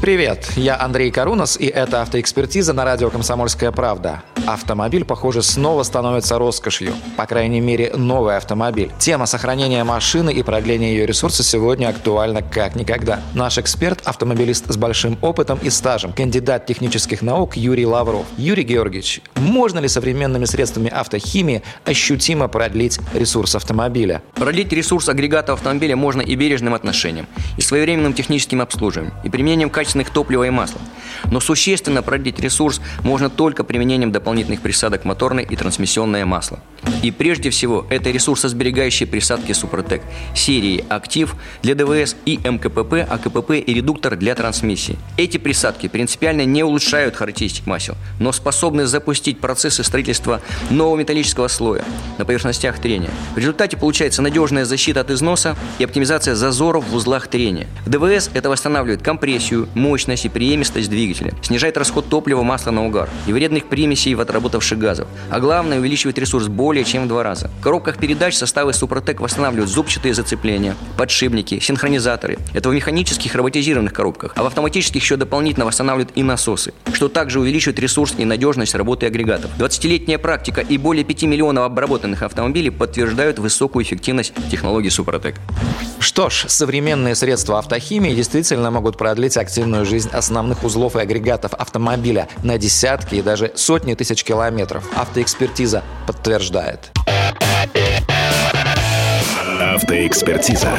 Привет, я Андрей Карунас, и это автоэкспертиза на радио «Комсомольская правда». Автомобиль, похоже, снова становится роскошью. По крайней мере, новый автомобиль. Тема сохранения машины и продления ее ресурса сегодня актуальна как никогда. Наш эксперт – автомобилист с большим опытом и стажем, кандидат технических наук Юрий Лавров. Юрий Георгиевич, можно ли современными средствами автохимии ощутимо продлить ресурс автомобиля? Продлить ресурс агрегата автомобиля можно и бережным отношением, и своевременным техническим обслуживанием, и применением качественных топлива и масла. Но существенно продлить ресурс можно только применением дополнительных присадок моторной и трансмиссионное масло. И прежде всего, это ресурсосберегающие присадки Супротек серии «Актив» для ДВС и МКПП, АКПП и редуктор для трансмиссии. Эти присадки принципиально не улучшают характеристик масел, но способны запустить процессы строительства нового металлического слоя на поверхностях трения. В результате получается надежная защита от износа и оптимизация зазоров в узлах трения. В ДВС это восстанавливает компрессию, мощность и преемистость двигателя, снижает расход топлива, масла на угар и вредных примесей в отработавших газов, а главное увеличивает ресурс более чем в два раза. В коробках передач составы Супротек восстанавливают зубчатые зацепления, подшипники, синхронизаторы. Это в механических роботизированных коробках, а в автоматических еще дополнительно восстанавливают и насосы, что также увеличивает ресурс и надежность работы агрегатов. 20-летняя практика и более 5 миллионов обработанных автомобилей подтверждают высокую эффективность технологий Супротек. Что ж, современные средства автохимии действительно могут продлить активную жизнь основных узлов и агрегатов автомобиля на десятки и даже сотни тысяч километров. Автоэкспертиза подтверждает. Автоэкспертиза.